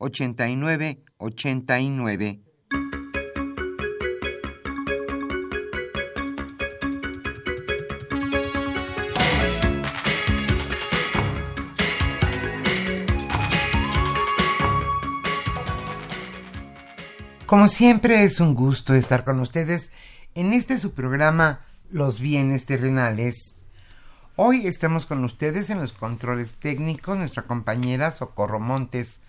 5536 8989. Como siempre es un gusto estar con ustedes en este su programa Los bienes terrenales. Hoy estamos con ustedes en los controles técnicos nuestra compañera Socorro Montes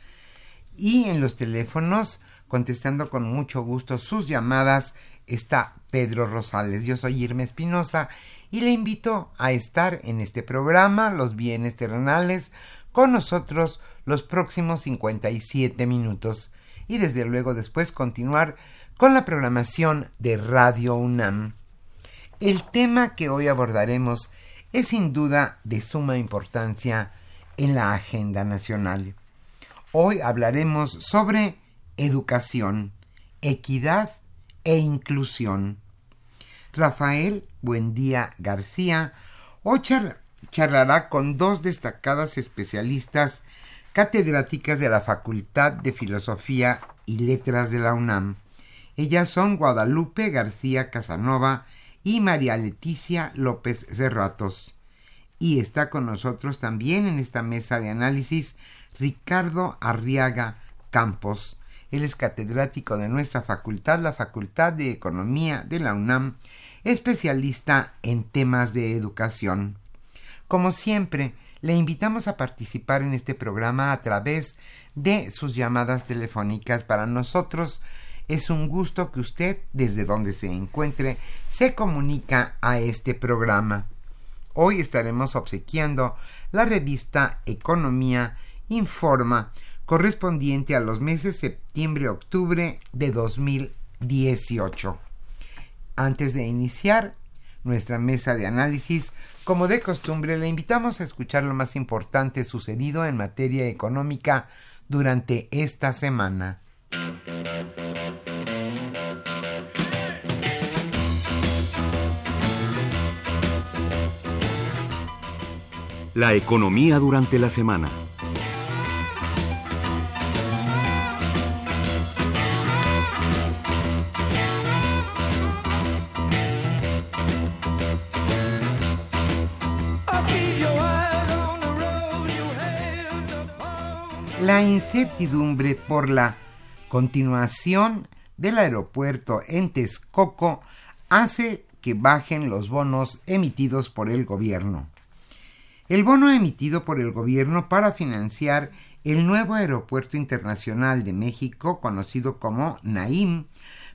y en los teléfonos contestando con mucho gusto sus llamadas está Pedro Rosales. Yo soy Irma Espinosa y le invito a estar en este programa Los bienes terrenales con nosotros los próximos 57 minutos y desde luego después continuar con la programación de Radio UNAM. El tema que hoy abordaremos es sin duda de suma importancia en la agenda nacional. Hoy hablaremos sobre educación, equidad e inclusión. Rafael Buendía García hoy charlará con dos destacadas especialistas catedráticas de la Facultad de Filosofía y Letras de la UNAM. Ellas son Guadalupe García Casanova y María Leticia López Cerratos. Y está con nosotros también en esta mesa de análisis Ricardo Arriaga Campos. Él es catedrático de nuestra facultad, la Facultad de Economía de la UNAM, especialista en temas de educación. Como siempre, le invitamos a participar en este programa a través de sus llamadas telefónicas. Para nosotros es un gusto que usted, desde donde se encuentre, se comunica a este programa. Hoy estaremos obsequiando la revista Economía Informa, correspondiente a los meses septiembre-octubre de 2018. Antes de iniciar, nuestra mesa de análisis. Como de costumbre, le invitamos a escuchar lo más importante sucedido en materia económica durante esta semana. La economía durante la semana. La incertidumbre por la continuación del aeropuerto en Texcoco hace que bajen los bonos emitidos por el gobierno. El bono emitido por el gobierno para financiar el nuevo aeropuerto internacional de México, conocido como NAIM,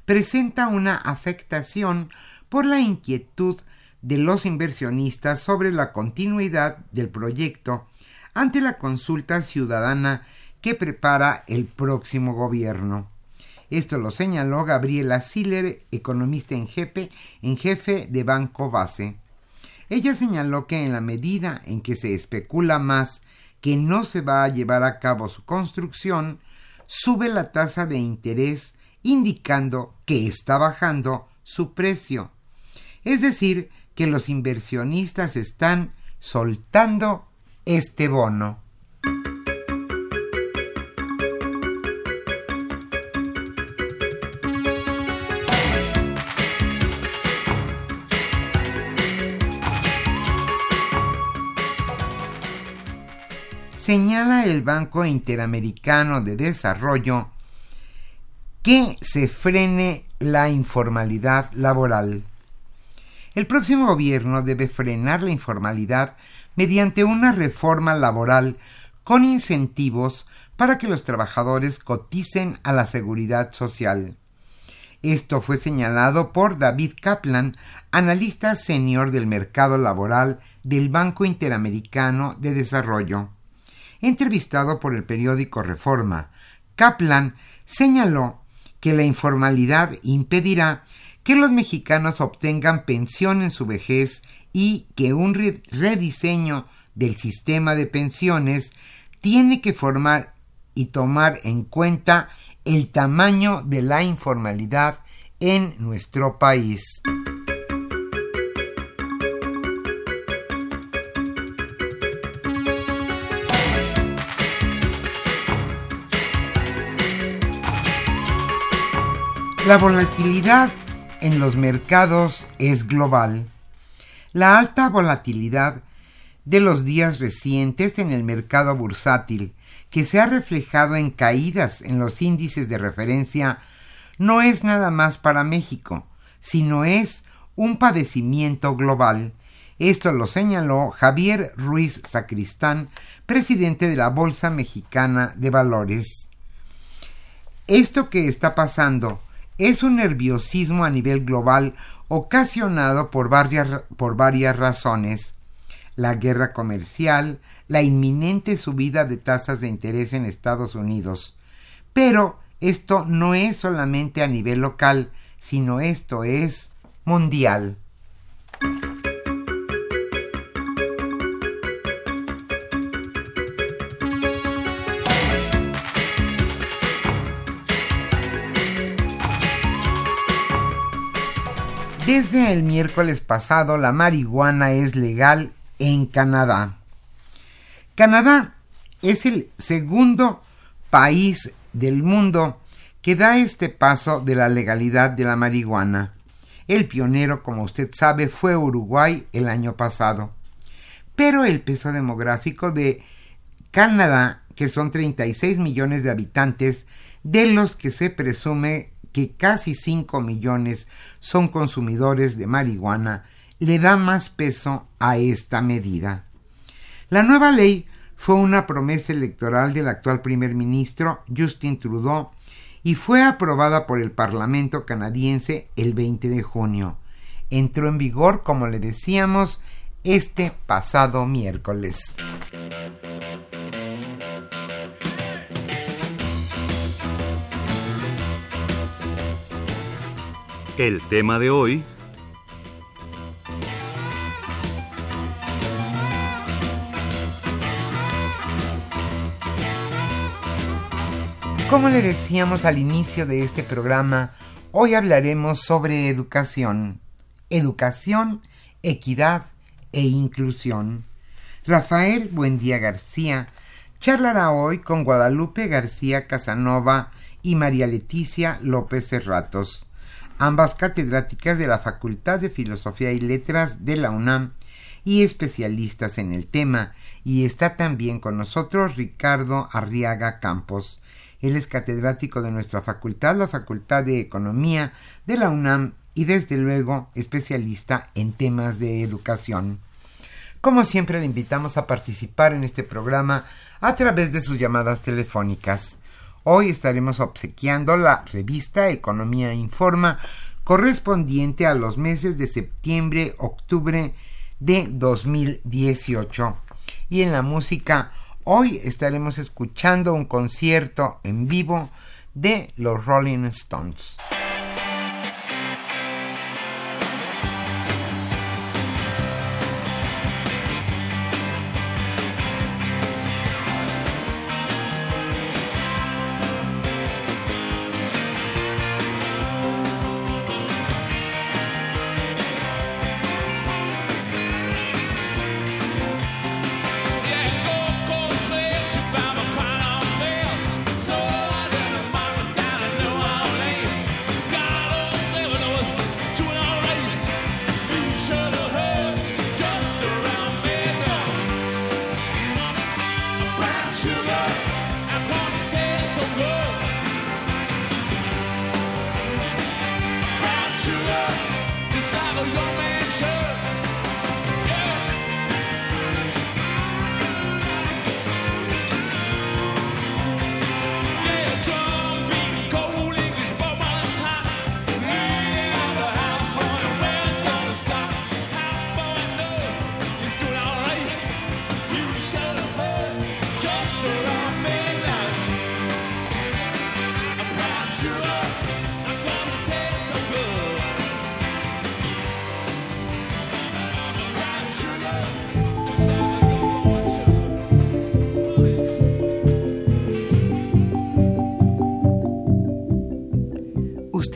presenta una afectación por la inquietud de los inversionistas sobre la continuidad del proyecto ante la consulta ciudadana que prepara el próximo gobierno. Esto lo señaló Gabriela Siller, economista en jefe, en jefe de Banco Base. Ella señaló que en la medida en que se especula más que no se va a llevar a cabo su construcción, sube la tasa de interés indicando que está bajando su precio. Es decir, que los inversionistas están soltando este bono. Señala el Banco Interamericano de Desarrollo que se frene la informalidad laboral. El próximo gobierno debe frenar la informalidad mediante una reforma laboral con incentivos para que los trabajadores coticen a la seguridad social. Esto fue señalado por David Kaplan, analista senior del mercado laboral del Banco Interamericano de Desarrollo. Entrevistado por el periódico Reforma, Kaplan señaló que la informalidad impedirá que los mexicanos obtengan pensión en su vejez y que un rediseño del sistema de pensiones tiene que formar y tomar en cuenta el tamaño de la informalidad en nuestro país. La volatilidad en los mercados es global. La alta volatilidad de los días recientes en el mercado bursátil, que se ha reflejado en caídas en los índices de referencia, no es nada más para México, sino es un padecimiento global. Esto lo señaló Javier Ruiz Sacristán, presidente de la Bolsa Mexicana de Valores. Esto que está pasando es un nerviosismo a nivel global ocasionado por varias, por varias razones. La guerra comercial, la inminente subida de tasas de interés en Estados Unidos. Pero esto no es solamente a nivel local, sino esto es mundial. Desde el miércoles pasado la marihuana es legal en Canadá. Canadá es el segundo país del mundo que da este paso de la legalidad de la marihuana. El pionero, como usted sabe, fue Uruguay el año pasado. Pero el peso demográfico de Canadá, que son 36 millones de habitantes, de los que se presume que casi 5 millones son consumidores de marihuana, le da más peso a esta medida. La nueva ley fue una promesa electoral del actual primer ministro Justin Trudeau y fue aprobada por el Parlamento canadiense el 20 de junio. Entró en vigor, como le decíamos, este pasado miércoles. El tema de hoy... Como le decíamos al inicio de este programa, hoy hablaremos sobre educación. Educación, equidad e inclusión. Rafael Buendía García charlará hoy con Guadalupe García Casanova y María Leticia López Serratos ambas catedráticas de la Facultad de Filosofía y Letras de la UNAM y especialistas en el tema, y está también con nosotros Ricardo Arriaga Campos. Él es catedrático de nuestra facultad, la Facultad de Economía de la UNAM y desde luego especialista en temas de educación. Como siempre le invitamos a participar en este programa a través de sus llamadas telefónicas. Hoy estaremos obsequiando la revista Economía Informa correspondiente a los meses de septiembre-octubre de 2018. Y en la música, hoy estaremos escuchando un concierto en vivo de los Rolling Stones.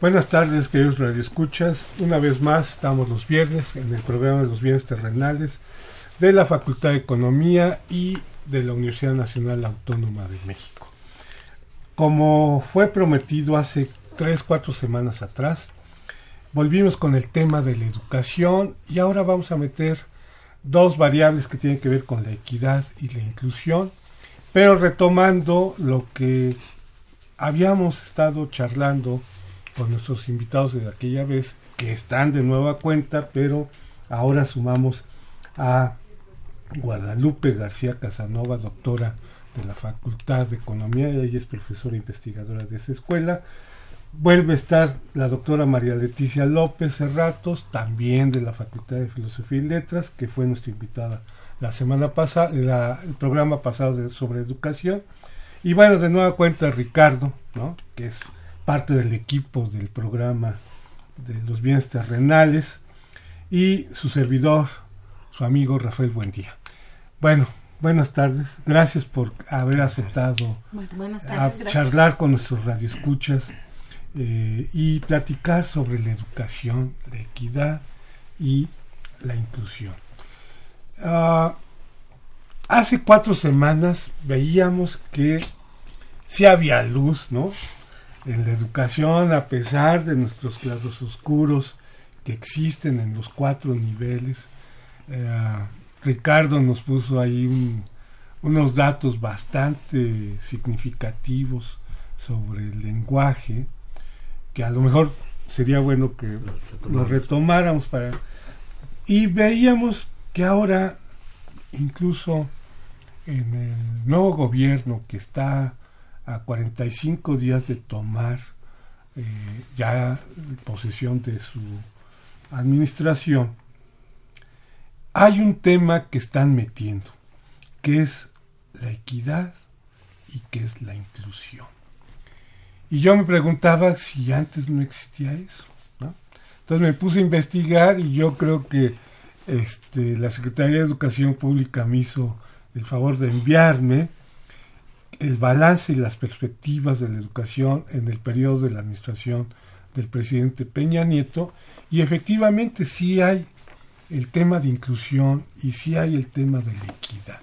Buenas tardes, queridos radioescuchas. Una vez más, estamos los viernes en el programa de los bienes terrenales de la Facultad de Economía y de la Universidad Nacional Autónoma de México. Como fue prometido hace tres, cuatro semanas atrás, volvimos con el tema de la educación y ahora vamos a meter dos variables que tienen que ver con la equidad y la inclusión, pero retomando lo que habíamos estado charlando con nuestros invitados de aquella vez, que están de nueva cuenta, pero ahora sumamos a Guadalupe García Casanova, doctora de la Facultad de Economía, y ella es profesora investigadora de esa escuela. Vuelve a estar la doctora María Leticia López Cerratos, también de la Facultad de Filosofía y Letras, que fue nuestra invitada la semana pasada, el programa pasado sobre educación. Y bueno, de nueva cuenta Ricardo, ¿no? que es parte del equipo del programa de los bienes terrenales y su servidor, su amigo Rafael Buendía. Bueno, buenas tardes. Gracias por haber aceptado a charlar con nuestros radioescuchas eh, y platicar sobre la educación, la equidad y la inclusión. Ah, hace cuatro semanas veíamos que si había luz, ¿no? En la educación, a pesar de nuestros claros oscuros que existen en los cuatro niveles. Eh, Ricardo nos puso ahí unos datos bastante significativos sobre el lenguaje, que a lo mejor sería bueno que lo retomáramos para... Y veíamos que ahora, incluso en el nuevo gobierno que está a 45 días de tomar eh, ya posesión de su administración, hay un tema que están metiendo, que es la equidad y que es la inclusión. Y yo me preguntaba si antes no existía eso. Entonces me puse a investigar y yo creo que este, la Secretaría de Educación Pública me hizo el favor de enviarme el balance y las perspectivas de la educación en el periodo de la administración del presidente Peña Nieto y efectivamente sí hay el tema de inclusión y sí hay el tema de la equidad.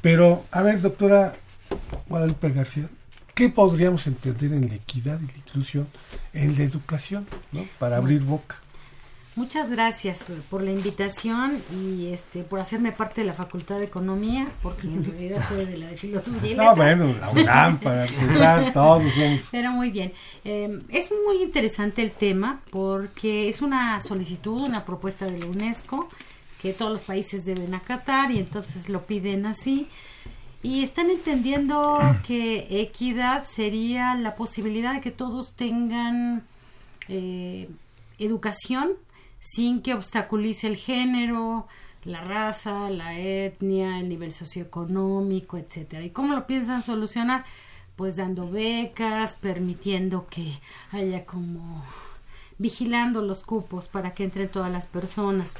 Pero, a ver, doctora Guadalupe García, ¿qué podríamos entender en la equidad y la inclusión en la educación, ¿no? para abrir boca? Muchas gracias eh, por la invitación y este por hacerme parte de la Facultad de Economía, porque en realidad soy de la de Filosofía. No, bueno, la UNAM, para empezar, todos somos. Pero muy bien. Eh, es muy interesante el tema porque es una solicitud, una propuesta de la UNESCO que todos los países deben acatar y entonces lo piden así. Y están entendiendo que equidad sería la posibilidad de que todos tengan eh, educación sin que obstaculice el género, la raza, la etnia, el nivel socioeconómico, etcétera. ¿Y cómo lo piensan solucionar? Pues dando becas, permitiendo que haya como vigilando los cupos para que entren todas las personas.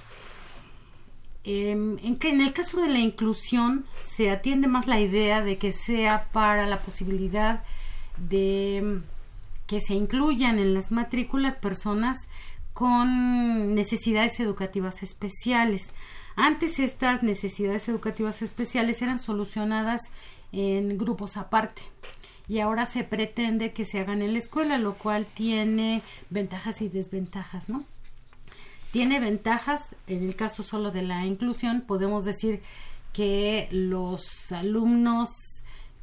Em, en, que en el caso de la inclusión se atiende más la idea de que sea para la posibilidad de que se incluyan en las matrículas personas con necesidades educativas especiales. Antes estas necesidades educativas especiales eran solucionadas en grupos aparte y ahora se pretende que se hagan en la escuela, lo cual tiene ventajas y desventajas, ¿no? Tiene ventajas, en el caso solo de la inclusión, podemos decir que los alumnos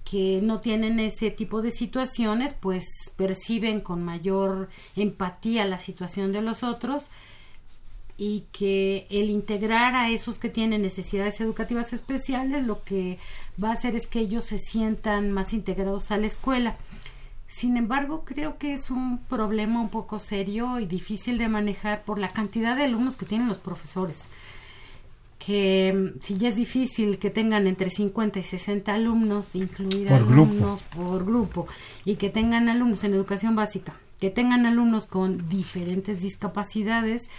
que no tienen ese tipo de situaciones, pues perciben con mayor empatía la situación de los otros y que el integrar a esos que tienen necesidades educativas especiales lo que va a hacer es que ellos se sientan más integrados a la escuela. Sin embargo, creo que es un problema un poco serio y difícil de manejar por la cantidad de alumnos que tienen los profesores que mm, si ya es difícil que tengan entre 50 y 60 alumnos, incluir alumnos por grupo, y que tengan alumnos en educación básica, que tengan alumnos con diferentes discapacidades,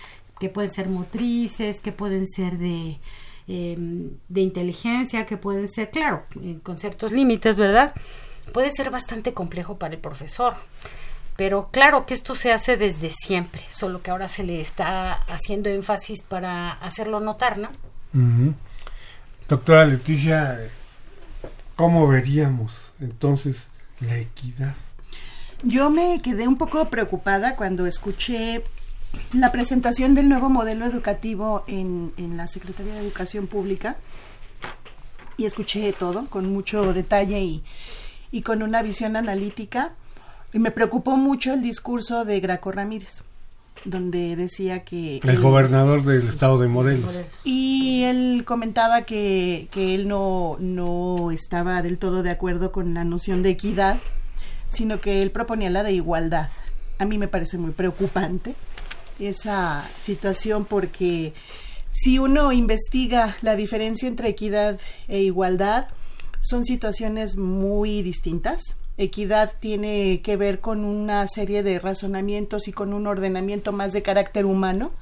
que pueden ser motrices, que pueden ser de, em, de inteligencia, que pueden ser, claro, con ciertos límites, ¿verdad? Puede ser bastante complejo para el profesor. Pero claro que esto se hace desde siempre, solo que ahora se le está haciendo énfasis para hacerlo notar, ¿no? Doctora Leticia, ¿cómo veríamos entonces la equidad? Yo me quedé un poco preocupada cuando escuché la presentación del nuevo modelo educativo en, en la Secretaría de Educación Pública y escuché todo con mucho detalle y, y con una visión analítica. Y me preocupó mucho el discurso de Graco Ramírez donde decía que... El gobernador del estado de Morelos. Y él comentaba que, que él no, no estaba del todo de acuerdo con la noción de equidad, sino que él proponía la de igualdad. A mí me parece muy preocupante esa situación porque si uno investiga la diferencia entre equidad e igualdad, son situaciones muy distintas equidad tiene que ver con una serie de razonamientos y con un ordenamiento más de carácter humano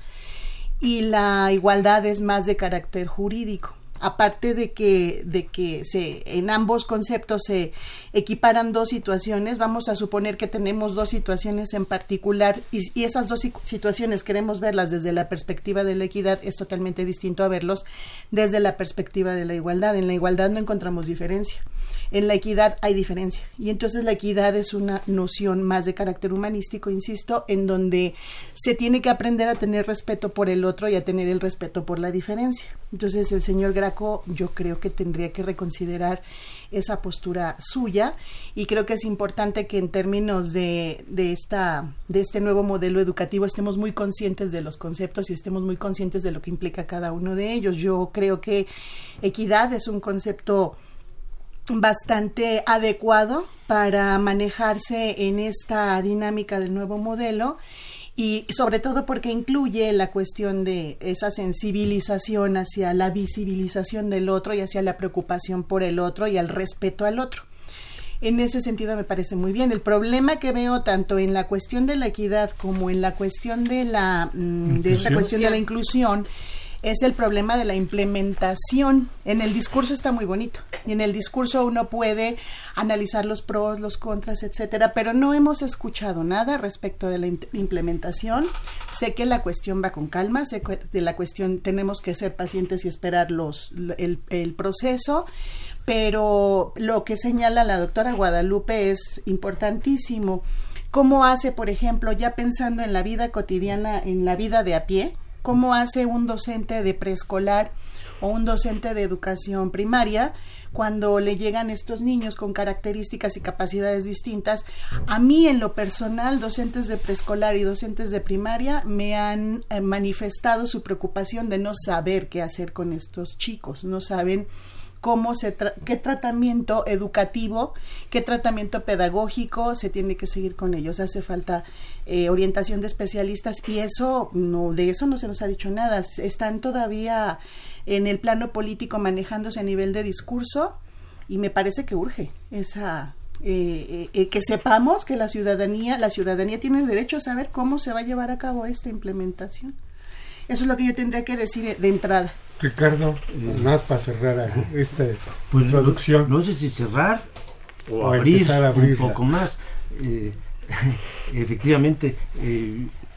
y la igualdad es más de carácter jurídico aparte de que, de que se, en ambos conceptos se equiparan dos situaciones, vamos a suponer que tenemos dos situaciones en particular y, y, esas dos situaciones queremos verlas desde la perspectiva de la equidad, es totalmente distinto a verlos desde la perspectiva de la igualdad. En la igualdad no encontramos diferencia. En la equidad hay diferencia. Y entonces la equidad es una noción más de carácter humanístico, insisto, en donde se tiene que aprender a tener respeto por el otro y a tener el respeto por la diferencia. Entonces el señor Graco yo creo que tendría que reconsiderar esa postura suya y creo que es importante que en términos de, de, esta, de este nuevo modelo educativo estemos muy conscientes de los conceptos y estemos muy conscientes de lo que implica cada uno de ellos. Yo creo que equidad es un concepto bastante adecuado para manejarse en esta dinámica del nuevo modelo y sobre todo porque incluye la cuestión de esa sensibilización hacia la visibilización del otro y hacia la preocupación por el otro y al respeto al otro. En ese sentido me parece muy bien. El problema que veo tanto en la cuestión de la equidad como en la cuestión de la mm, de esta cuestión de la inclusión es el problema de la implementación. En el discurso está muy bonito y en el discurso uno puede analizar los pros, los contras, etcétera, pero no hemos escuchado nada respecto de la implementación. Sé que la cuestión va con calma, sé que de la cuestión tenemos que ser pacientes y esperar los, el, el proceso pero lo que señala la doctora Guadalupe es importantísimo ¿Cómo hace, por ejemplo, ya pensando en la vida cotidiana, en la vida de a pie, cómo hace un docente de preescolar o un docente de educación primaria cuando le llegan estos niños con características y capacidades distintas. A mí, en lo personal, docentes de preescolar y docentes de primaria me han eh, manifestado su preocupación de no saber qué hacer con estos chicos, no saben cómo se qué tratamiento educativo, qué tratamiento pedagógico se tiene que seguir con ellos. Hace falta eh, orientación de especialistas y eso no de eso no se nos ha dicho nada. Están todavía en el plano político manejándose a nivel de discurso y me parece que urge esa eh, eh, que sepamos que la ciudadanía la ciudadanía tiene derecho a saber cómo se va a llevar a cabo esta implementación eso es lo que yo tendría que decir de entrada Ricardo más para cerrar esta pues introducción no, sé si cerrar o, abrir, un poco más eh, efectivamente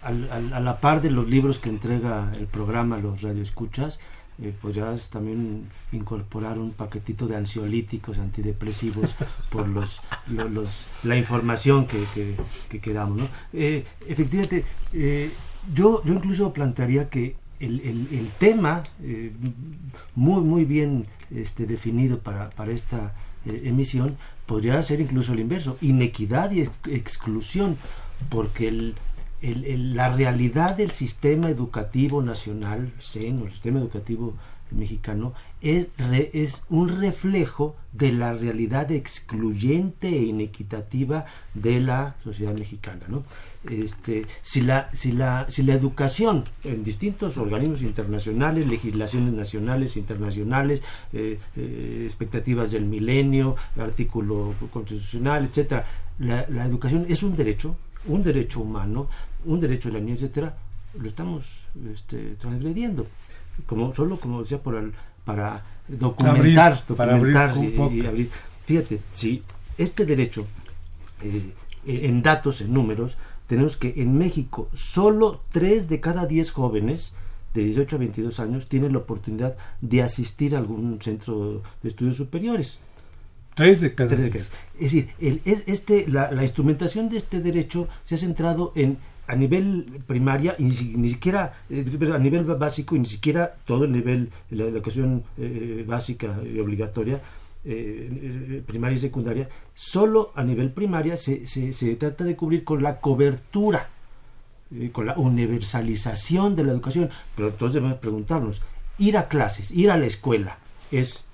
a la par de los libros que entrega el programa los radioescuchas eh, podrías también incorporar un paquetito de ansiolíticos, antidepresivos, por los, los, la información que, que, que, damos. ¿no? Eh, efectivamente, eh, yo, yo incluso plantearía que el, tema, eh, muy, muy bien este, definido para, esta emisión, podría ser incluso el inverso, inequidad y exclusión, porque la realidad del sistema educativo nacional, SEN, el sistema educativo mexicano, es, es un reflejo de la realidad excluyente e inequitativa de la sociedad mexicana. Este, si, la, si, la, si la educación en distintos organismos internacionales, legislaciones nacionales, internacionales, eh, eh, expectativas del milenio, artículo constitucional, etcétera, la, la educación es un derecho, un derecho humano, un derecho de la niña, etcétera, lo estamos este, transgrediendo. Como, solo, como decía, por para documentar, documentar y, abrir. Fíjate, si este derecho, eh, en datos, en números, tenemos que en México solo 3 de cada 10 jóvenes de 18 a 22 años tienen la oportunidad de asistir a algún centro de estudios superiores. Tres de cada. Es decir, el, este, la, la, instrumentación de este derecho se ha centrado en a nivel primaria y ni, siquiera eh, a nivel básico y ni siquiera todo el nivel la educación eh, básica y obligatoria eh, primaria y secundaria solo a nivel primaria se, se, trata de cubrir con la cobertura con la universalización de la educación. Pero entonces debemos preguntarnos ir a clases ir a la escuela es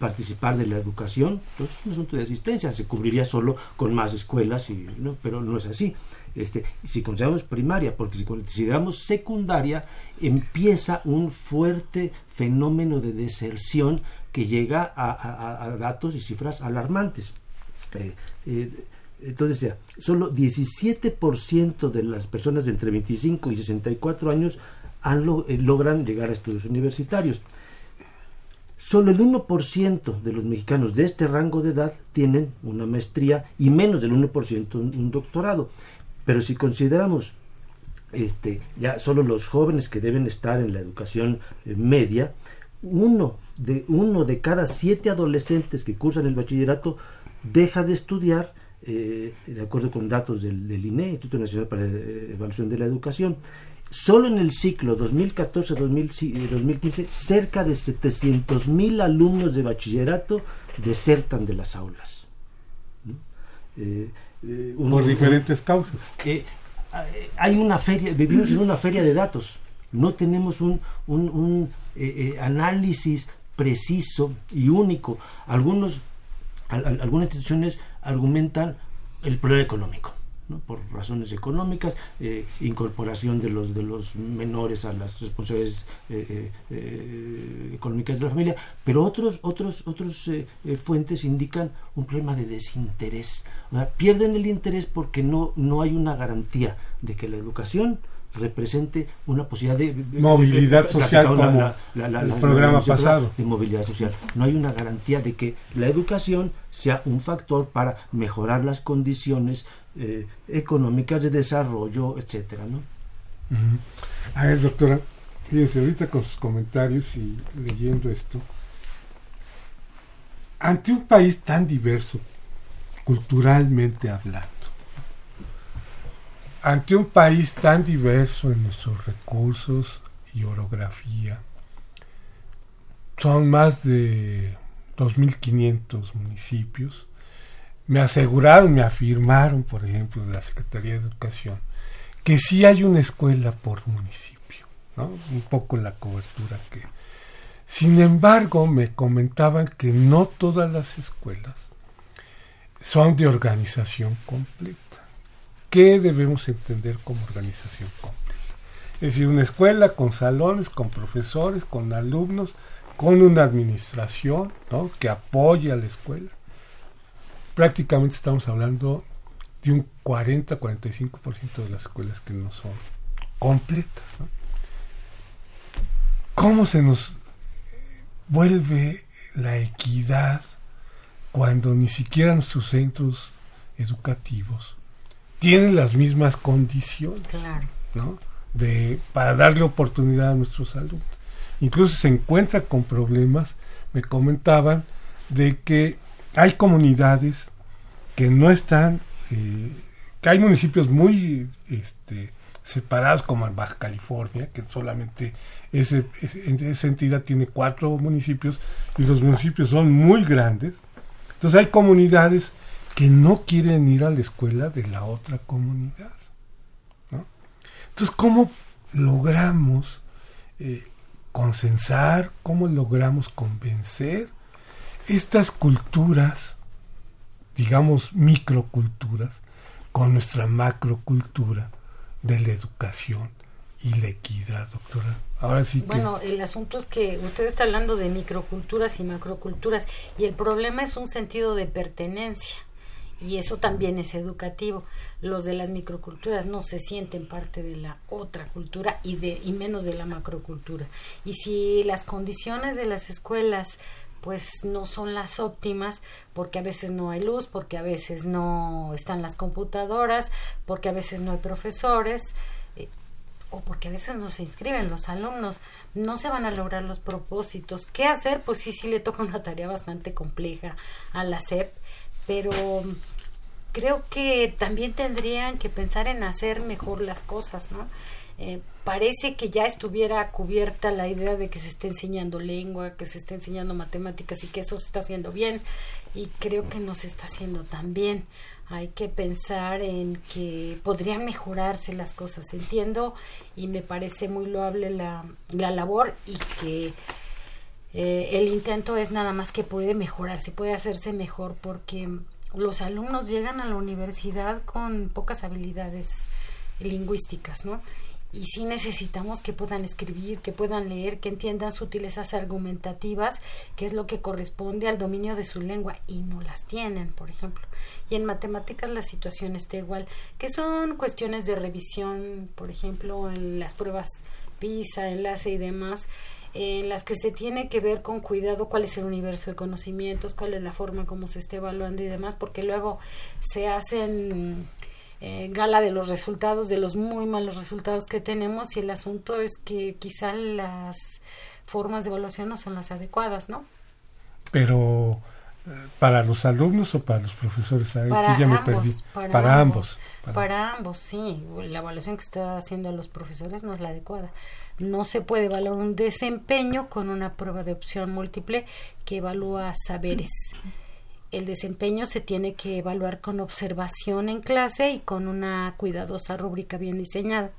participar de la educación, pues es un asunto de asistencia, se cubriría solo con más escuelas, y, ¿no? pero no es así. Este, si consideramos primaria, porque si consideramos secundaria, empieza un fuerte fenómeno de deserción que llega a, datos y cifras alarmantes. Eh, eh, entonces, solo 17% de las personas de entre 25 y 64 años eh, logran llegar a estudios universitarios. Solo el 1% de los mexicanos de este rango de edad tienen una maestría y menos del 1% un doctorado. Pero si consideramos este, ya solo los jóvenes que deben estar en la educación eh, media, uno de, uno de cada siete adolescentes que cursan el bachillerato deja de estudiar, eh, de acuerdo con datos del, del INE, Instituto Nacional para la Evaluación de la Educación. Solo en el ciclo 2014-2015, cerca de 700 mil alumnos de bachillerato desertan de las aulas. Eh, eh, Por diferentes causas. Eh, hay una feria, vivimos en una feria de datos. No tenemos un, un, análisis preciso y único. Algunos, algunas instituciones argumentan el problema económico por razones económicas, eh, incorporación de los, de los menores a las responsabilidades eh, eh, económicas de la familia, pero otros, otros, otros fuentes indican un problema de desinterés. pierden el interés porque no, no hay una garantía de que la educación represente una posibilidad de movilidad social como el programa pasado de movilidad social no hay una garantía de que la educación sea un factor para mejorar las condiciones eh, económicas de desarrollo, etcétera, ¿no? A ver, doctora, fíjense ahorita con sus comentarios y leyendo esto, ante un país tan diverso, culturalmente hablando, ante un país tan diverso en nuestros recursos y orografía, son más de 2.500 municipios. Me aseguraron, me afirmaron, por ejemplo, de la Secretaría de Educación, que sí hay una escuela por municipio, ¿no? un poco la cobertura que... Sin embargo, me comentaban que no todas las escuelas son de organización completa. ¿Qué debemos entender como organización completa? Es decir, una escuela con salones, con profesores, con alumnos, con una administración ¿no? que apoye a la escuela. Prácticamente estamos hablando de un 40-45% de las escuelas que no son completas. ¿Cómo se nos vuelve la equidad cuando ni siquiera nuestros centros educativos tienen las mismas condiciones ¿no? de, para darle oportunidad a nuestros alumnos? incluso se encuentra con problemas, me comentaban, de que hay comunidades que no están, eh, que hay municipios muy este, separados como en Baja California, que solamente ese, esa entidad tiene cuatro municipios y los municipios son muy grandes. Entonces hay comunidades que no quieren ir a la escuela de la otra comunidad. Entonces, ¿cómo logramos eh, consensar, cómo logramos convencer estas culturas, digamos microculturas, con nuestra macrocultura de la educación y la equidad, doctora. Ahora sí Bueno, el asunto es que usted está hablando de microculturas y macroculturas y el problema es un sentido de pertenencia y eso también es educativo. Los de las microculturas no se sienten parte de la otra cultura y, de, y menos de la macrocultura. Y si las condiciones de las escuelas pues no son las óptimas porque a veces no hay luz, porque a veces no están las computadoras, porque a veces no hay profesores eh, o porque a veces no se inscriben los alumnos, no se van a lograr los propósitos. ¿Qué hacer? Pues sí, sí le toca una tarea bastante compleja a la SEP pero creo que también tendrían que pensar en hacer mejor las cosas, ¿no? Eh, parece que ya estuviera cubierta la idea de que se esté enseñando lengua, que se esté enseñando matemáticas y que eso se está haciendo bien y creo que no se está haciendo tan bien. Hay que pensar en que podrían mejorarse las cosas. Entiendo y me parece muy loable la, la labor y que eh, el intento es nada más que puede mejorarse, puede hacerse mejor porque los alumnos llegan a la universidad con pocas habilidades lingüísticas, ¿no? Y sí necesitamos que puedan escribir, que puedan leer, que entiendan sutilezas argumentativas, que es lo que corresponde al dominio de su lengua, y no las tienen, por ejemplo. Y en matemáticas la situación está igual, que son cuestiones de revisión, por ejemplo, en las pruebas PISA, enlace y demás, en las que se tiene que ver con cuidado cuál es el universo de conocimientos, cuál es la forma como se está evaluando y demás, porque luego se hacen eh, gala de los resultados, de los muy malos resultados que tenemos y el asunto es que quizá las formas de evaluación no son las adecuadas, ¿no? Pero eh, para los alumnos o para los profesores, para ya me perdí. Para, ambos. Para ambos, sí. La evaluación que está haciendo a los profesores no es la adecuada. No se puede evaluar un desempeño con una prueba de opción múltiple que evalúa saberes. El desempeño se tiene que evaluar con observación en clase y con una cuidadosa rúbrica bien diseñada.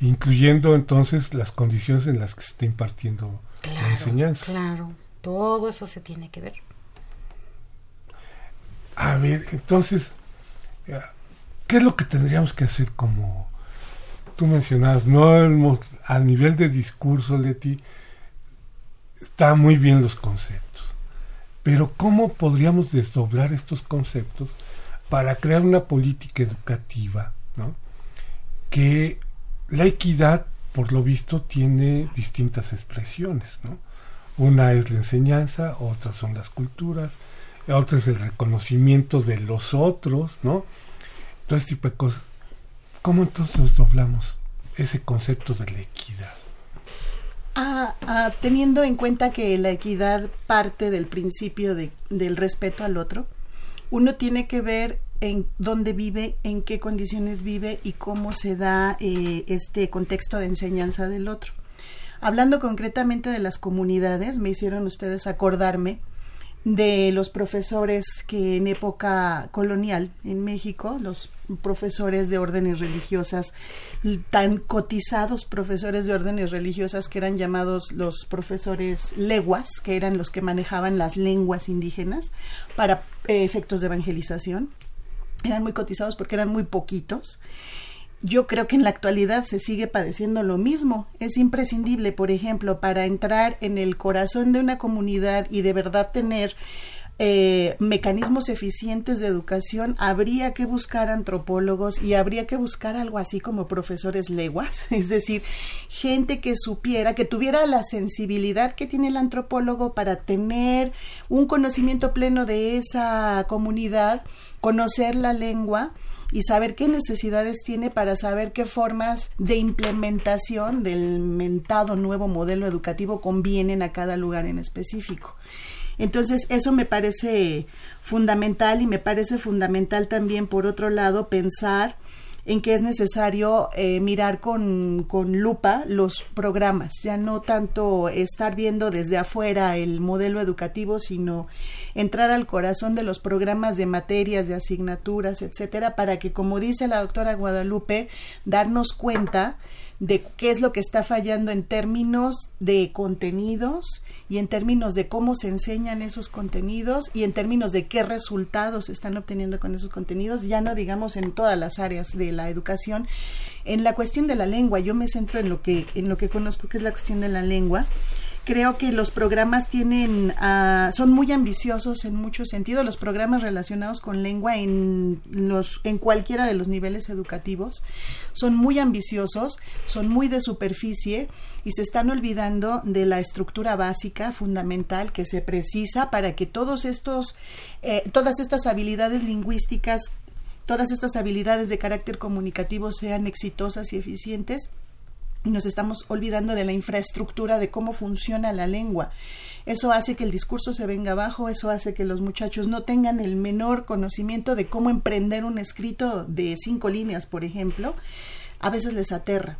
Incluyendo entonces las condiciones en las que se está impartiendo la enseñanza. Claro, todo eso se tiene que ver. A ver, entonces, ¿qué es lo que tendríamos que hacer como tú mencionabas, no a nivel de discurso, Leti, está muy bien los conceptos. Pero ¿cómo podríamos desdoblar estos conceptos para crear una política educativa? Que la equidad, por lo visto, tiene distintas expresiones. ¿no? Una es la enseñanza, otras son las culturas, otra es el reconocimiento de los otros, ¿no? Todo este tipo de cosas. ¿Cómo entonces doblamos ese concepto de la equidad? Teniendo en cuenta que la equidad parte del principio de, del respeto al otro, uno tiene que ver en dónde vive, en qué condiciones vive y cómo se da eh, este contexto de enseñanza del otro. Hablando concretamente de las comunidades, me hicieron ustedes acordarme de los profesores que en época colonial en México, los profesores de órdenes religiosas, tan cotizados profesores de órdenes religiosas que eran llamados los profesores leguas, que eran los que manejaban las lenguas indígenas para eh, efectos de evangelización. Eran muy cotizados porque eran muy poquitos yo creo que en la actualidad se sigue padeciendo lo mismo. Es imprescindible, por ejemplo, para entrar en el corazón de una comunidad y de verdad tener eh, mecanismos eficientes de educación, habría que buscar antropólogos y habría que buscar algo así como profesores leguas, es decir, gente que supiera, que tuviera la sensibilidad que tiene el antropólogo para tener un conocimiento pleno de esa comunidad, conocer la lengua, y saber qué necesidades tiene para saber qué formas de implementación del mentado nuevo modelo educativo convienen a cada lugar en específico. Entonces, eso me parece fundamental y me parece fundamental también, por otro lado, pensar en que es necesario eh, mirar con, con, lupa los programas, ya no tanto estar viendo desde afuera el modelo educativo, sino entrar al corazón de los programas de materias, de asignaturas, etcétera, para que, como dice la doctora Guadalupe, darnos cuenta de qué es lo que está fallando en términos de contenidos y en términos de cómo se enseñan esos contenidos y en términos de qué resultados están obteniendo con esos contenidos, ya no digamos en todas las áreas de la educación. En la cuestión de la lengua, yo me centro en lo que en lo que conozco que es la cuestión de la lengua creo que los programas tienen uh, son muy ambiciosos en muchos sentidos. Los programas relacionados con lengua en los en cualquiera de los niveles educativos son muy ambiciosos son muy de superficie y se están olvidando de la estructura básica fundamental que se precisa para que todos estos eh, todas estas habilidades lingüísticas todas estas habilidades de carácter comunicativo sean exitosas y eficientes y nos estamos olvidando de la infraestructura de cómo funciona la lengua. Eso hace que el discurso se venga abajo, eso hace que los muchachos no tengan el menor conocimiento de cómo emprender un escrito de cinco líneas, por ejemplo. A veces les aterra.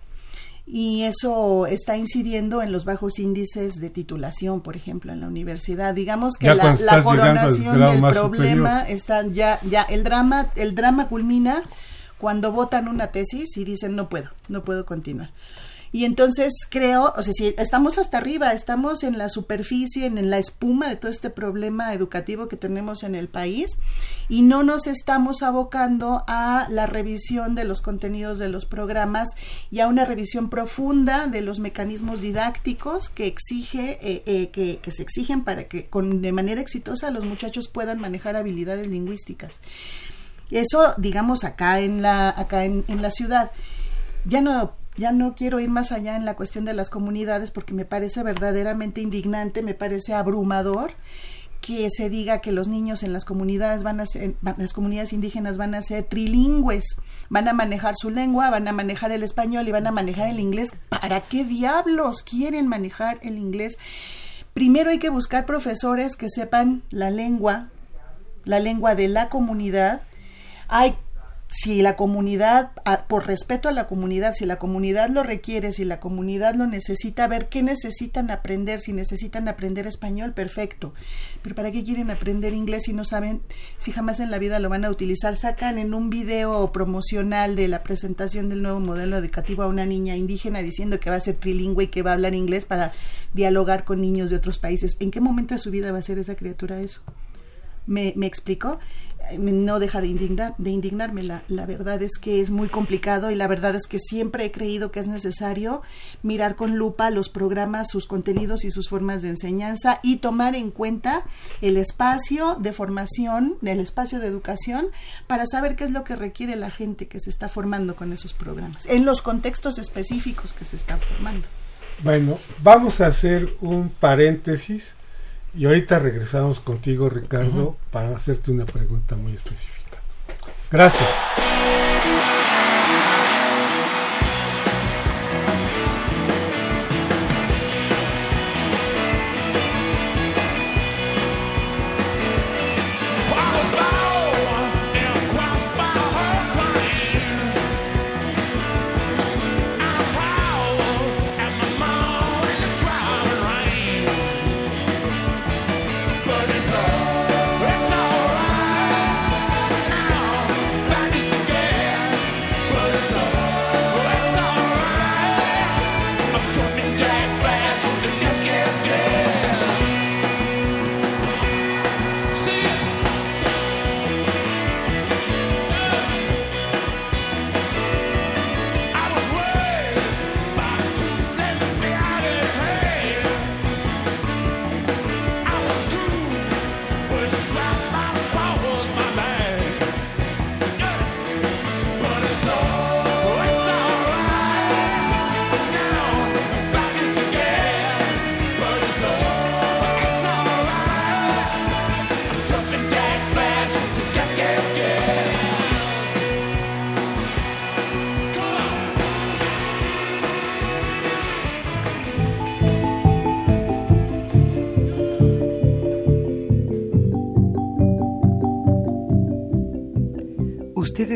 Y eso está incidiendo en los bajos índices de titulación, por ejemplo, en la universidad. Digamos que la, la coronación del problema está ya, ya el drama, el drama culmina cuando votan una tesis y dicen no puedo, no puedo continuar. Y entonces creo, o sea, si estamos hasta arriba, estamos en la superficie, en, la espuma de todo este problema educativo que tenemos en el país y no nos estamos abocando a la revisión de los contenidos de los programas y a una revisión profunda de los mecanismos didácticos que exige, eh, eh, que, que, se exigen para que con, de manera exitosa los muchachos puedan manejar habilidades lingüísticas. Eso, digamos, acá en la, acá en, en la ciudad. Ya no ya no quiero ir más allá en la cuestión de las comunidades porque me parece verdaderamente indignante, me parece abrumador que se diga que los niños en las comunidades van a ser, las comunidades indígenas van a ser trilingües, van a manejar su lengua, van a manejar el español y van a manejar el inglés. ¿Para qué diablos quieren manejar el inglés? Primero hay que buscar profesores que sepan la lengua, la lengua de la comunidad. Hay si la comunidad, por respeto a la comunidad, si la comunidad lo requiere, si la comunidad lo necesita, ver qué necesitan aprender, si necesitan aprender español, perfecto. Pero ¿para qué quieren aprender inglés si no saben si jamás en la vida lo van a utilizar? Sacan en un video promocional de la presentación del nuevo modelo educativo a una niña indígena diciendo que va a ser trilingüe y que va a hablar inglés para dialogar con niños de otros países. ¿En qué momento de su vida va a ser esa criatura eso? ¿Me, me explico? No deja de, indignar, de indignarme. La, la, verdad es que es muy complicado y la verdad es que siempre he creído que es necesario mirar con lupa los programas, sus contenidos y sus formas de enseñanza y tomar en cuenta el espacio de formación, el espacio de educación, para saber qué es lo que requiere la gente que se está formando con esos programas, en los contextos específicos que se está formando. Bueno, vamos a hacer un paréntesis y ahorita regresamos contigo, Ricardo, para hacerte una pregunta muy específica. Gracias.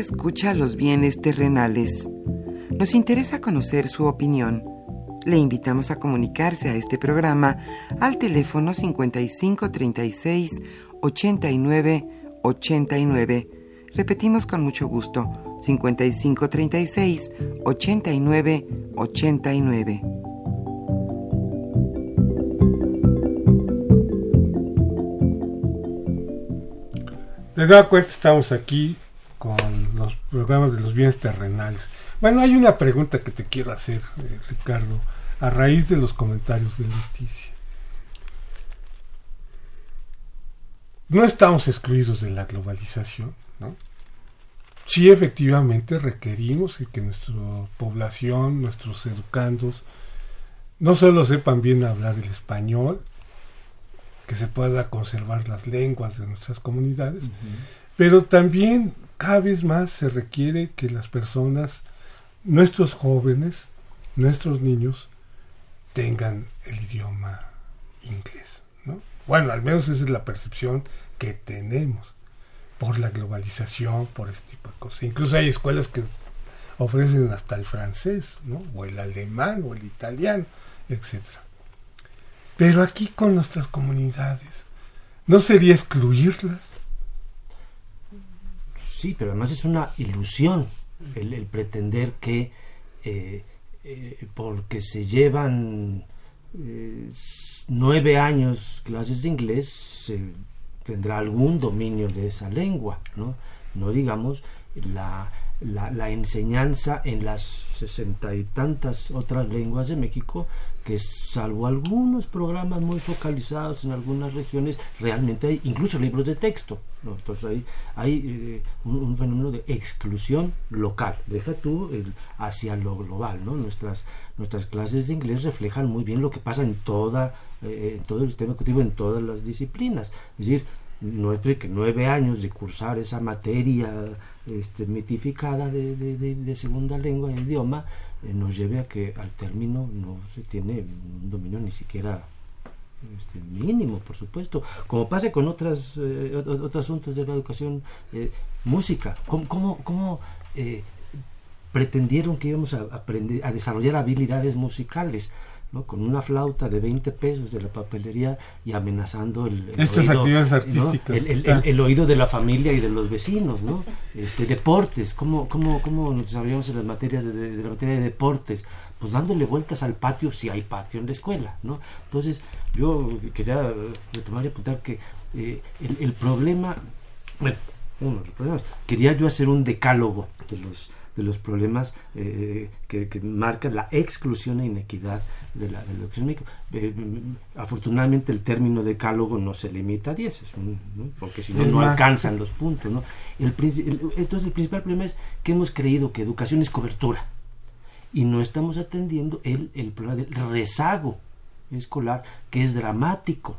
Escucha los bienes terrenales. Nos interesa conocer su opinión. Le invitamos a comunicarse a este programa al teléfono 5536 89 89. Repetimos con mucho gusto 5536 89 89. De nueva cuenta estamos aquí con programas de los bienes terrenales. Bueno, hay una pregunta que te quiero hacer, eh, Ricardo, a raíz de los comentarios de Leticia. No estamos excluidos de la globalización, ¿no? Sí, efectivamente requerimos que nuestra población, nuestros educandos, no solo sepan bien hablar el español, que se pueda conservar las lenguas de nuestras comunidades, pero también cada vez más se requiere que las personas, nuestros jóvenes, nuestros niños, tengan el idioma inglés. ¿no? Bueno, al menos esa es la percepción que tenemos por la globalización, por este tipo de cosas. Incluso hay escuelas que ofrecen hasta el francés, ¿no? o el alemán, o el italiano, etcétera. Pero aquí con nuestras comunidades, ¿no sería excluirlas? Sí, pero además es una ilusión el, pretender que eh, eh, porque se llevan eh, nueve años clases de inglés, se tendrá algún dominio de esa lengua, ¿no? No digamos la, la, la enseñanza en las sesenta y tantas otras lenguas de México que salvo algunos programas muy focalizados en algunas regiones, realmente hay incluso libros de texto. Entonces hay, hay eh, un, fenómeno de exclusión local. Deja tú el, hacia lo global. ¿no? Nuestras, nuestras clases de inglés reflejan muy bien lo que pasa en, toda, eh, en todo el sistema educativo, en todas las disciplinas. Es decir, nueve años de cursar esa materia este, mitificada de, de, de, segunda lengua, de idioma, eh, nos lleve a que al término no se tiene un dominio ni siquiera este, mínimo, por supuesto, como pasa con otras, eh, otros asuntos de la educación, eh, música, ¿cómo, cómo, cómo pretendieron que íbamos a, aprender, a desarrollar habilidades musicales? Con una flauta de 20 pesos de la papelería y amenazando el, Estas oído, actividades artísticas. El, oído de la familia y de los vecinos, ¿no? Este, deportes, ¿cómo, cómo, cómo nos desarrollamos en las materias de, la materia de deportes? Pues dándole vueltas al patio si hay patio en la escuela, ¿no? Entonces, yo quería retomar y apuntar que eh, el, problema, bueno, uno de los problemas, quería yo hacer un decálogo de los de los problemas eh, que, marcan la exclusión e inequidad de la, educación médica. Eh, afortunadamente el término decálogo no se limita a 10, porque si no, no alcanzan los puntos. ¿no? El, entonces el principal problema es que hemos creído que educación es cobertura y no estamos atendiendo el, el problema del rezago escolar que es dramático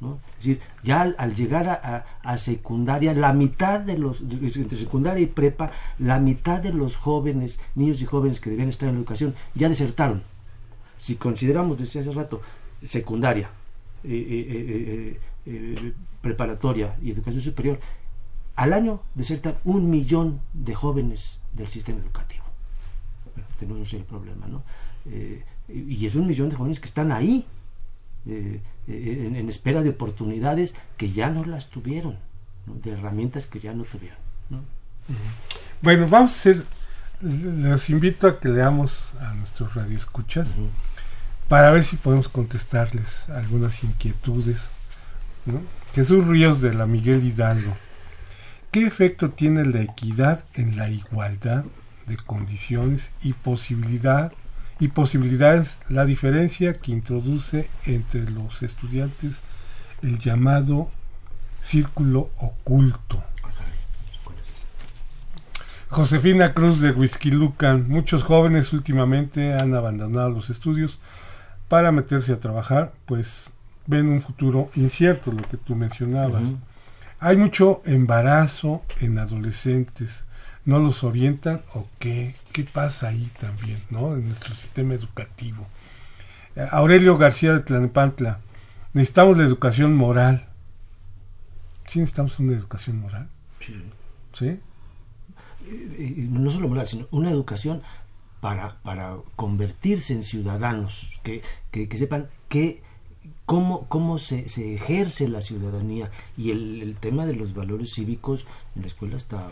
es decir, ya al, llegar a, secundaria, la mitad de los, entre secundaria y prepa, la mitad de los jóvenes, niños y jóvenes que debían estar en la educación, ya desertaron. Si consideramos, desde hace rato, secundaria, eh, eh, eh, preparatoria y educación superior, al año desertan un millón de jóvenes del sistema educativo. tenemos el problema, ¿no? y es un millón de jóvenes que están ahí eh, eh, en, espera de oportunidades que ya no las tuvieron, de herramientas que ya no tuvieron. Bueno, vamos a hacer, les invito a que leamos a nuestros radioescuchas para ver si podemos contestarles algunas inquietudes. Jesús Ríos de la Miguel Hidalgo. ¿Qué efecto tiene la equidad en la igualdad de condiciones y posibilidad y posibilidades la diferencia que introduce entre los estudiantes el llamado círculo oculto. Josefina Cruz de Whisky Lucan, muchos jóvenes últimamente han abandonado los estudios para meterse a trabajar, pues ven un futuro incierto, lo que tú mencionabas. Hay mucho embarazo en adolescentes, no los orientan o qué, qué pasa ahí también, ¿no? En nuestro sistema educativo. Eh, Aurelio García de Tlanepantla, necesitamos la educación moral. ¿Sí necesitamos una educación moral? Sí. ¿Sí? no solo moral, sino una educación para, para convertirse en ciudadanos, que, que, sepan que cómo, cómo se, se, ejerce la ciudadanía y el, el, tema de los valores cívicos en la escuela está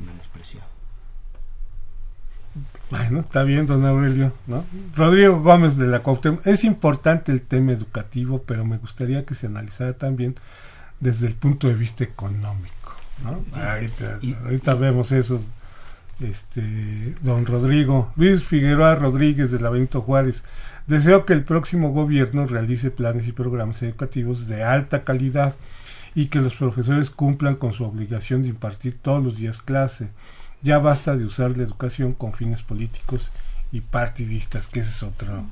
menospreciado. Bueno, está bien, don Aurelio, ¿no? Rodrigo Gómez de la Cuauhtémoc. Es importante el tema educativo, pero me gustaría que se analizara también desde el punto de vista económico, ¿no? ahorita, vemos eso. Este, don Rodrigo, Luis Figueroa Rodríguez de la Benito Juárez. Deseo que el próximo gobierno realice planes y programas educativos de alta calidad y que los profesores cumplan con su obligación de impartir todos los días clase ya basta de usar la educación con fines políticos y partidistas, que ese es otro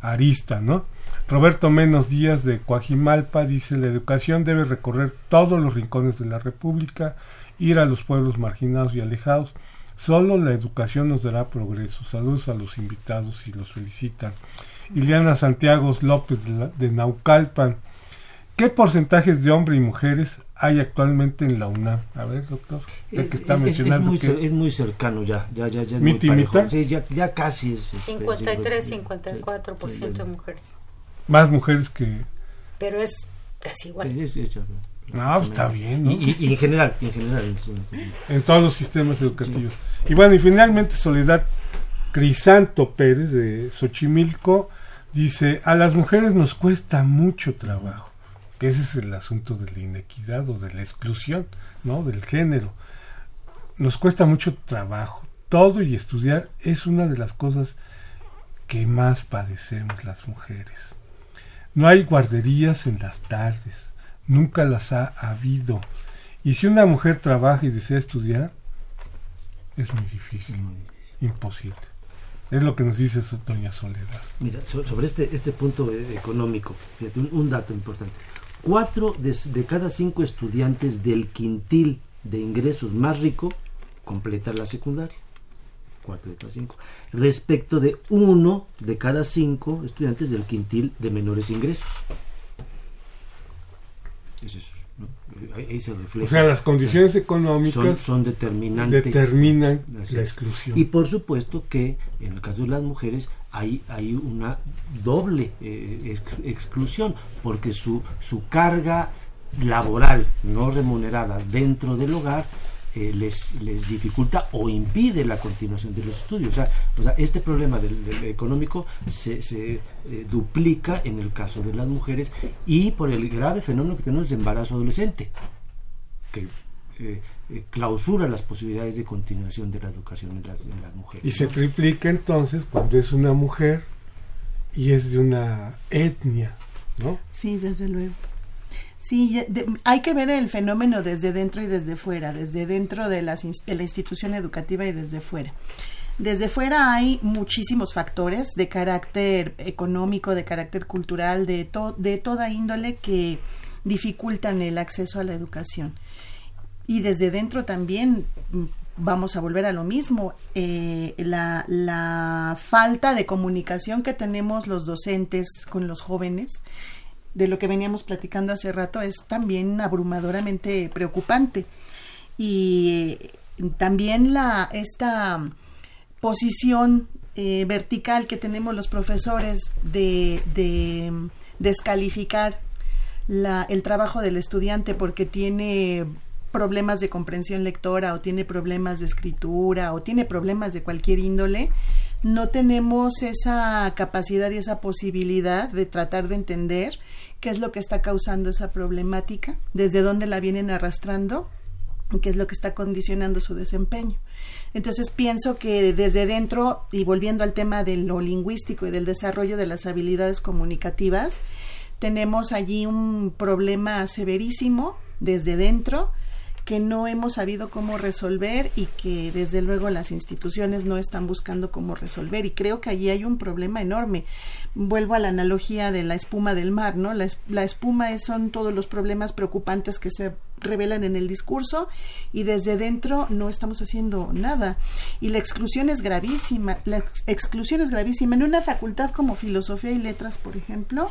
arista, ¿no? Roberto Menos Díaz de Coajimalpa dice la educación debe recorrer todos los rincones de la República, ir a los pueblos marginados y alejados. Solo la educación nos dará progreso. Saludos a los invitados y los felicitan. Ileana Santiago López de, de Naucalpan. ¿Qué porcentajes de hombres y mujeres hay actualmente en la UNAM? A ver, doctor, ya que está mencionando es, muy, es muy cercano ya, ya, ya, ya es muy Sí, ya, ya casi es. 53, 54% de mujeres. Más mujeres que... Pero es casi igual. no, pues, está bien, ¿no? Y, y, en general, en general. En todos los sistemas educativos. Y bueno, y finalmente Soledad Crisanto Pérez de Xochimilco dice, a las mujeres nos cuesta mucho trabajo que ese es el asunto de la inequidad o de la exclusión, ¿no? Del género. Nos cuesta mucho trabajo. Todo y estudiar es una de las cosas que más padecemos las mujeres. No hay guarderías en las tardes, nunca las ha habido. Y si una mujer trabaja y desea estudiar, es muy difícil, imposible. Es lo que nos dice doña Soledad. Mira, sobre este, este punto económico, un dato importante. Cuatro de, cada cinco estudiantes del quintil de ingresos más rico completan la secundaria. Cuatro de cada cinco. Respecto de uno de cada cinco estudiantes del quintil de menores ingresos. Es eso. Ahí se refleja. O sea, las condiciones económicas son, determinantes. Determinan la exclusión. Y por supuesto que en el caso de las mujeres hay, hay una doble eh, exclusión, porque su, su carga laboral no remunerada dentro del hogar eh, les, les dificulta o impide la continuación de los estudios. O sea, o sea este problema del, económico se, se eh, duplica en el caso de las mujeres y por el grave fenómeno que tenemos de embarazo adolescente, que eh, clausura las posibilidades de continuación de la educación en las, en las mujeres. Y se triplica entonces cuando es una mujer y es de una etnia, ¿no? Sí, desde luego. Sí, hay que ver el fenómeno desde dentro y desde fuera, desde dentro de, las, de la institución educativa y desde fuera. Desde fuera hay muchísimos factores de carácter económico, de carácter cultural, de, de toda índole que dificultan el acceso a la educación. Y desde dentro también mm, vamos a volver a lo mismo, eh, la, la falta de comunicación que tenemos los docentes con los jóvenes de lo que veníamos platicando hace rato es también abrumadoramente preocupante. Y también la, esta posición eh, vertical que tenemos los profesores de, de descalificar la, el trabajo del estudiante porque tiene problemas de comprensión lectora o tiene problemas de escritura o tiene problemas de cualquier índole, no tenemos esa capacidad y esa posibilidad de tratar de entender qué es lo que está causando esa problemática, desde dónde la vienen arrastrando y qué es lo que está condicionando su desempeño. Entonces pienso que desde dentro, y volviendo al tema de lo lingüístico y del desarrollo de las habilidades comunicativas, tenemos allí un problema severísimo desde dentro que no hemos sabido cómo resolver y que desde luego las instituciones no están buscando cómo resolver y creo que allí hay un problema enorme. Vuelvo a la analogía de la espuma del mar, ¿no? La, espuma es, son todos los problemas preocupantes que se revelan en el discurso y desde dentro no estamos haciendo nada. Y la exclusión es gravísima, la exclusión es gravísima. En una facultad como filosofía y letras, por ejemplo,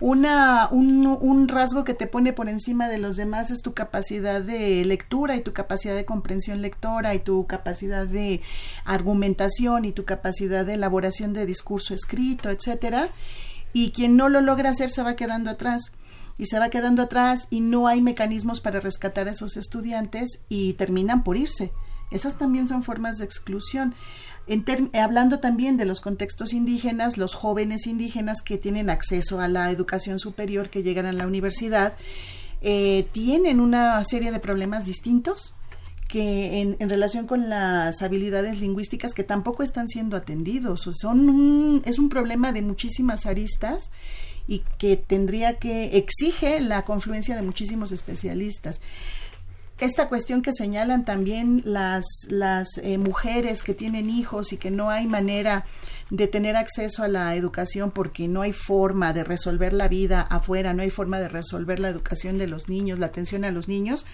una, un, un rasgo que te pone por encima de los demás es tu capacidad de lectura y tu capacidad de comprensión lectora y tu capacidad de argumentación y tu capacidad de elaboración de discurso escrito, etcétera. Y quien no lo logra hacer se va quedando atrás y se va quedando atrás y no hay mecanismos para rescatar a esos estudiantes y terminan por irse. Esas también son formas de exclusión. En hablando también de los contextos indígenas, los jóvenes indígenas que tienen acceso a la educación superior, que llegan a la universidad, eh, tienen una serie de problemas distintos que en, en, relación con las habilidades lingüísticas que tampoco están siendo atendidos. Son es un problema de muchísimas aristas y que tendría que exige la confluencia de muchísimos especialistas. Esta cuestión que señalan también las, las eh, mujeres que tienen hijos y que no hay manera de tener acceso a la educación porque no hay forma de resolver la vida afuera, no hay forma de resolver la educación de los niños, la atención a los niños.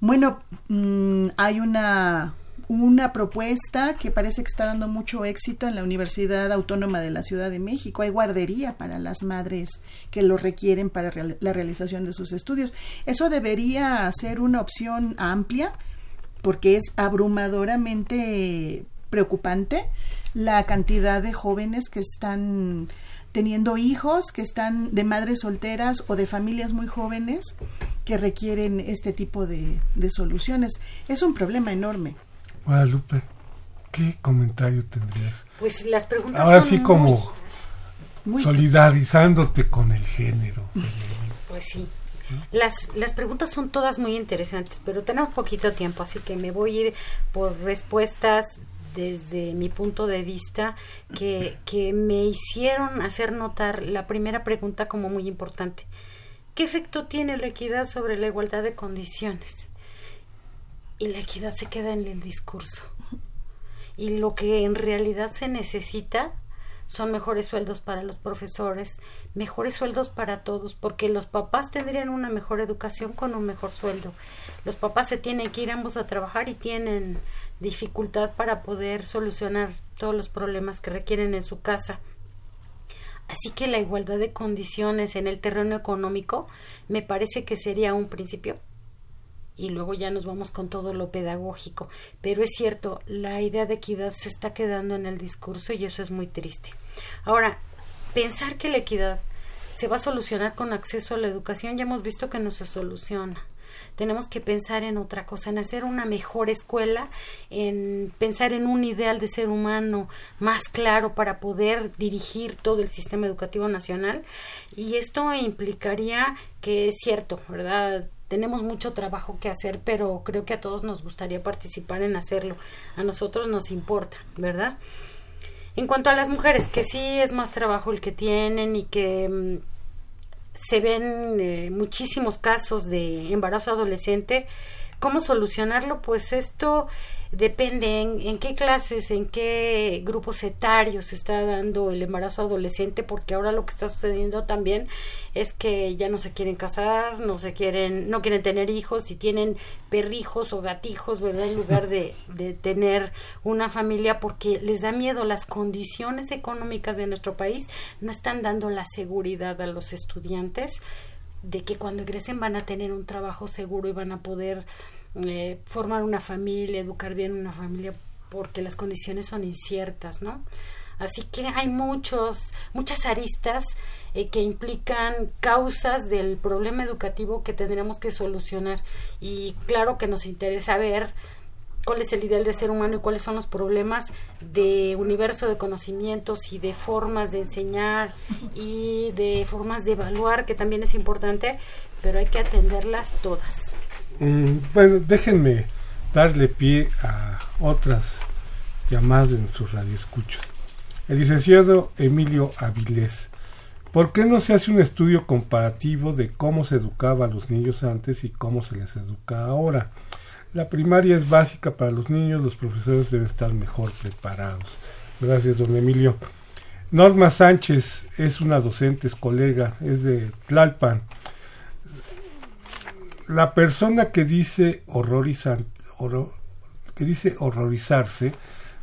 Bueno, mm, hay una una propuesta que parece que está dando mucho éxito en la Universidad Autónoma de la Ciudad de México. Hay guardería para las madres que lo requieren para la realización de sus estudios. Eso debería ser una opción amplia porque es abrumadoramente preocupante la cantidad de jóvenes que están teniendo hijos, que están de madres solteras o de familias muy jóvenes que requieren este tipo de, soluciones. Es un problema enorme. Guadalupe, ¿qué comentario tendrías? Pues las preguntas Ahora sí como solidarizándote con el género. Pues sí. Las, las preguntas son todas muy interesantes, pero tenemos poquito tiempo, así que me voy a ir por respuestas desde mi punto de vista que, que me hicieron hacer notar la primera pregunta como muy importante. ¿Qué efecto tiene la equidad sobre la igualdad de condiciones? Y la equidad se queda en el discurso. Y lo que en realidad se necesita son mejores sueldos para los profesores, mejores sueldos para todos, porque los papás tendrían una mejor educación con un mejor sueldo. Los papás se tienen que ir ambos a trabajar y tienen dificultad para poder solucionar todos los problemas que requieren en su casa. Así que la igualdad de condiciones en el terreno económico me parece que sería un principio y luego ya nos vamos con todo lo pedagógico. Pero es cierto, la idea de equidad se está quedando en el discurso y eso es muy triste. Ahora, pensar que la equidad se va a solucionar con acceso a la educación, ya hemos visto que no se soluciona. Tenemos que pensar en otra cosa, en hacer una mejor escuela, en pensar en un ideal de ser humano más claro para poder dirigir todo el sistema educativo nacional. Y esto implicaría que es cierto, ¿verdad? Tenemos mucho trabajo que hacer, pero creo que a todos nos gustaría participar en hacerlo. A nosotros nos importa, ¿verdad? En cuanto a las mujeres, que sí es más trabajo el que tienen y que mm, se ven eh, muchísimos casos de embarazo adolescente, ¿cómo solucionarlo? Pues esto depende en, qué clases, en qué grupos etarios se está dando el embarazo adolescente, porque ahora lo que está sucediendo también es que ya no se quieren casar, no se quieren, no quieren tener hijos y tienen perrijos o gatijos, ¿verdad? En lugar de, de tener una familia porque les da miedo las condiciones económicas de nuestro país no están dando la seguridad a los estudiantes de que cuando egresen van a tener un trabajo seguro y van a poder eh, formar una familia, educar bien una familia, porque las condiciones son inciertas, ¿no? Así que hay muchos, muchas aristas eh, que implican causas del problema educativo que tendremos que solucionar. Y claro que nos interesa ver cuál es el ideal de ser humano y cuáles son los problemas de universo de conocimientos y de formas de enseñar y de formas de evaluar, que también es importante, pero hay que atenderlas todas. Mm, bueno, déjenme darle pie a otras llamadas de nuestros radioescuchos. El licenciado Emilio Avilés. ¿Por qué no se hace un estudio comparativo de cómo se educaba a los niños antes y cómo se les educa ahora? La primaria es básica para los niños, los profesores deben estar mejor preparados. Gracias, don Emilio. Norma Sánchez es una docente, es colega, es de Tlalpan la persona que dice horrorizar, que dice horrorizarse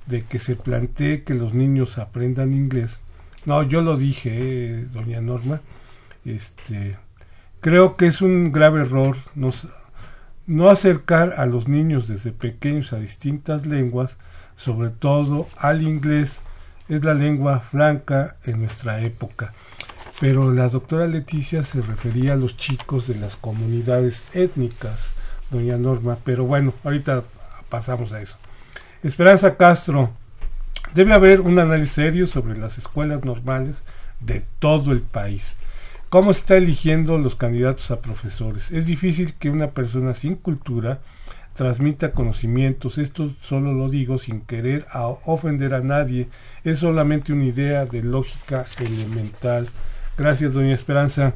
de que se plantee que los niños aprendan inglés. No, yo lo dije, eh, doña Norma. Este, creo que es un grave error no acercar a los niños desde pequeños a distintas lenguas, sobre todo al inglés, es la lengua franca en nuestra época. Pero la doctora Leticia se refería a los chicos de las comunidades étnicas, doña Norma, pero bueno, ahorita pasamos a eso. Esperanza Castro, debe haber un análisis serio sobre las escuelas normales de todo el país. ¿Cómo está eligiendo los candidatos a profesores? Es difícil que una persona sin cultura transmita conocimientos. Esto solo lo digo sin querer ofender a nadie. Es solamente una idea de lógica elemental. Gracias, doña Esperanza.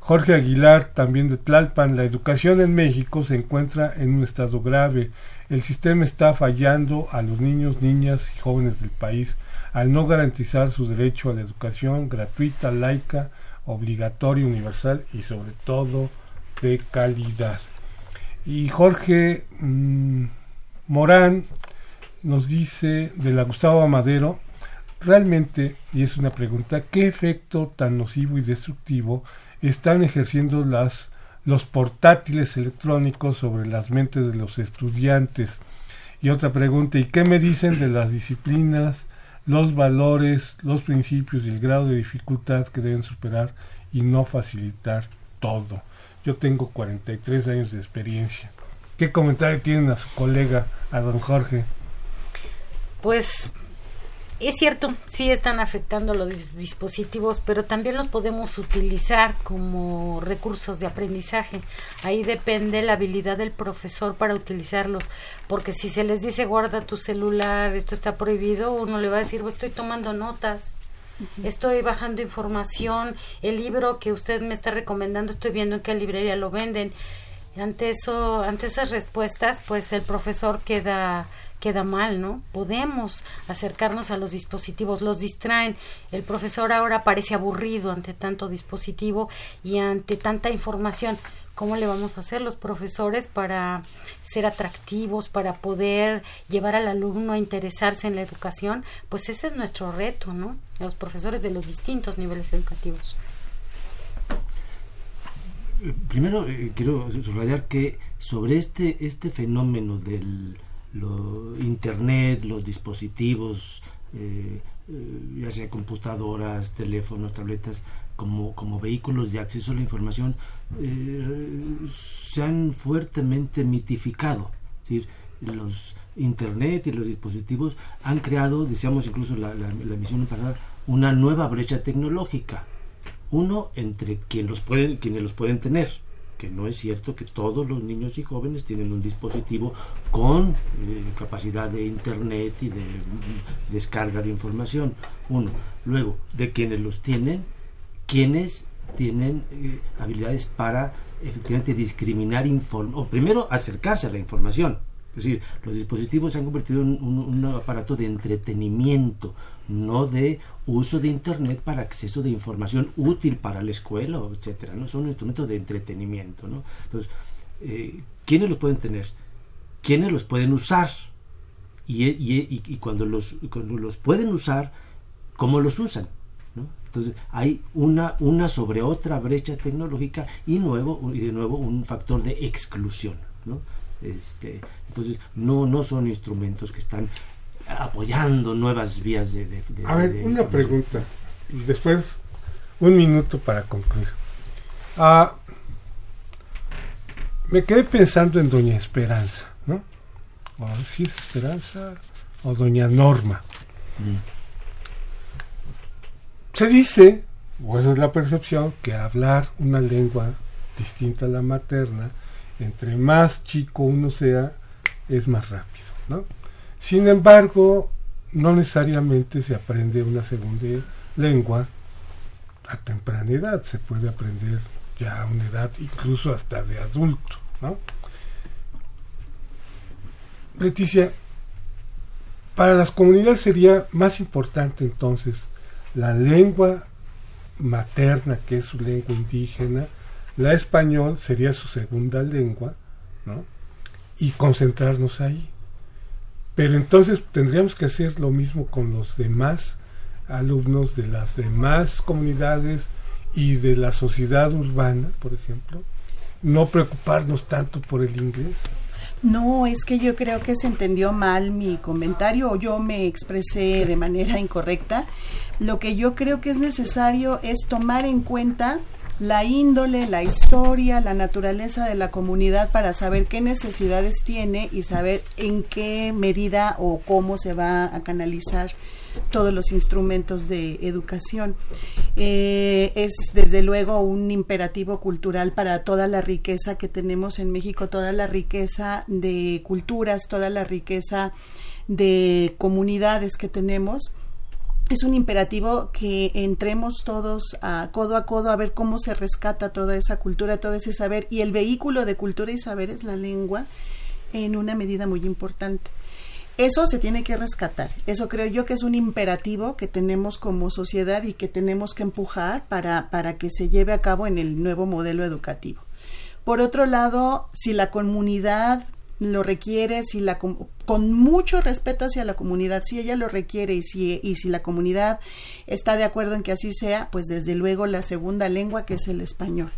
Jorge Aguilar, también de Tlalpan, la educación en México se encuentra en un estado grave. El sistema está fallando a los niños, niñas y jóvenes del país al no garantizar su derecho a la educación gratuita, laica, obligatoria, universal y sobre todo de calidad. Y Jorge mm, Morán nos dice de la Gustavo Madero, realmente, y es una pregunta, ¿qué efecto tan nocivo y destructivo están ejerciendo las, los portátiles electrónicos sobre las mentes de los estudiantes? Y otra pregunta, ¿y qué me dicen de las disciplinas, los valores, los principios y el grado de dificultad que deben superar y no facilitar todo? Yo tengo 43 años de experiencia. ¿Qué comentario tienen a su colega, a don Jorge? Pues es cierto, sí están afectando los dispositivos, pero también los podemos utilizar como recursos de aprendizaje. Ahí depende la habilidad del profesor para utilizarlos, porque si se les dice guarda tu celular, esto está prohibido, uno le va a decir, estoy tomando notas, estoy bajando información, el libro que usted me está recomendando, estoy viendo en qué librería lo venden. Ante eso, ante esas respuestas, pues el profesor queda queda mal, ¿no? Podemos acercarnos a los dispositivos, los distraen. El profesor ahora parece aburrido ante tanto dispositivo y ante tanta información. ¿Cómo le vamos a hacer los profesores para ser atractivos, para poder llevar al alumno a interesarse en la educación? Pues ese es nuestro reto, ¿no? Los profesores de los distintos niveles educativos. Primero eh, quiero subrayar que sobre este, este fenómeno del lo, Internet, los dispositivos, eh, eh, ya sea computadoras, teléfonos, tabletas, como, como vehículos de acceso a la información, eh, se han fuertemente mitificado. decir, los Internet y los dispositivos han creado, decíamos incluso la, la, la emisión pasada, una nueva brecha tecnológica. Uno entre quien los pueden, quienes los pueden tener, que no es cierto que todos los niños y jóvenes tienen un dispositivo con eh, capacidad de internet y de mm, descarga de información. Uno. Luego, de quienes los tienen, quienes tienen eh, habilidades para efectivamente discriminar información, o primero acercarse a la información. Es decir, los dispositivos se han convertido en un aparato de entretenimiento, no de uso de Internet para acceso de información útil para la escuela, etcétera, ¿no? Son instrumentos de entretenimiento, ¿no? Entonces, eh, ¿quiénes los pueden tener? ¿Quiénes los pueden usar? Y, y, y, cuando, los, cuando los pueden usar, ¿cómo los usan? ¿no? Entonces, hay una, una sobre otra brecha tecnológica y, nuevo, y de nuevo un factor de exclusión, ¿no? Este, entonces, no, no son instrumentos que están apoyando nuevas vías de... a ver, una pregunta. Y después un minuto para concluir. Ah, me quedé pensando en Doña Esperanza, ¿no? O decir Esperanza o Doña Norma. Mm. Se dice, o esa es la percepción, que hablar una lengua distinta a la materna, entre más chico uno sea, es más rápido, ¿no? Sin embargo, no necesariamente se aprende una segunda lengua a temprana edad, se puede aprender ya a una edad incluso hasta de adulto. ¿no? Leticia, para las comunidades sería más importante entonces la lengua materna, que es su lengua indígena, la español sería su segunda lengua, ¿no? Y concentrarnos ahí. Pero entonces tendríamos que hacer lo mismo con los demás alumnos de las demás comunidades y de la sociedad urbana, por ejemplo, no preocuparnos tanto por el inglés. No, es que yo creo que se entendió mal mi comentario o yo me expresé de manera incorrecta. Lo que yo creo que es necesario es tomar en cuenta la índole, la historia, la naturaleza de la comunidad para saber qué necesidades tiene y saber en qué medida o cómo se va a canalizar todos los instrumentos de educación. Eh, es desde luego un imperativo cultural para toda la riqueza que tenemos en México, toda la riqueza de culturas, toda la riqueza de comunidades que tenemos es un imperativo que entremos todos a codo a codo a ver cómo se rescata toda esa cultura, todo ese saber y el vehículo de cultura y saber es la lengua en una medida muy importante. Eso se tiene que rescatar. Eso creo yo que es un imperativo que tenemos como sociedad y que tenemos que empujar para, para que se lleve a cabo en el nuevo modelo educativo. Por otro lado, si la comunidad lo requiere, si la con mucho respeto hacia la comunidad, si ella lo requiere y si, y si la comunidad está de acuerdo en que así sea, pues desde luego la segunda lengua que es el español.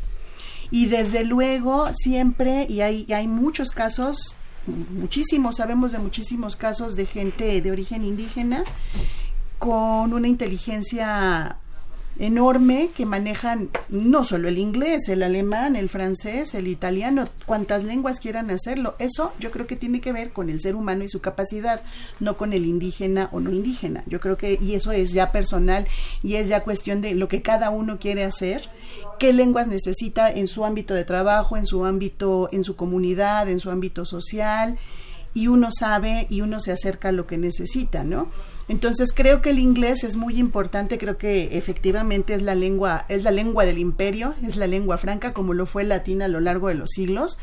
Y desde luego siempre, y hay, hay muchos casos, muchísimos, sabemos de muchísimos casos de gente de origen indígena con una inteligencia enorme que manejan no solo el inglés, el alemán, el francés, el italiano, cuantas lenguas quieran hacerlo. Eso yo creo que tiene que ver con el ser humano y su capacidad, no con el indígena o no indígena. Yo creo que, y eso es ya personal y es ya cuestión de lo que cada uno quiere hacer, qué lenguas necesita en su ámbito de trabajo, en su ámbito, en su comunidad, en su ámbito social y uno sabe y uno se acerca a lo que necesita, ¿no? Entonces creo que el inglés es muy importante, creo que efectivamente es la lengua, es la lengua del imperio, es la lengua franca como lo fue el latín a lo largo de los siglos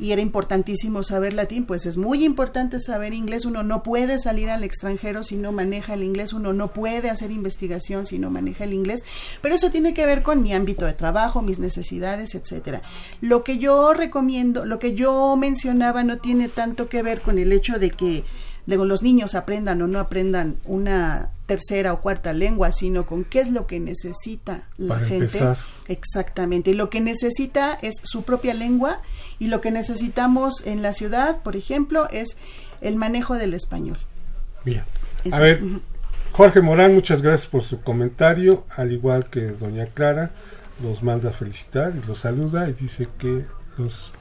y era importantísimo saber latín, pues es muy importante saber inglés, uno no puede salir al extranjero si no maneja el inglés, uno no puede hacer investigación si no maneja el inglés, pero eso tiene que ver con mi ámbito de trabajo, mis necesidades, etcétera. Lo que yo recomiendo, lo que yo mencionaba no tiene tanto que ver con el hecho de que de los niños aprendan o no aprendan una tercera o cuarta lengua, sino con qué es lo que necesita la gente. Exactamente. Y lo que necesita es su propia lengua y lo que necesitamos en la ciudad, por ejemplo, es el manejo del español. Bien. A ver, Jorge Morán, muchas gracias por su comentario, al igual que doña Clara, los manda a felicitar y los saluda y dice que los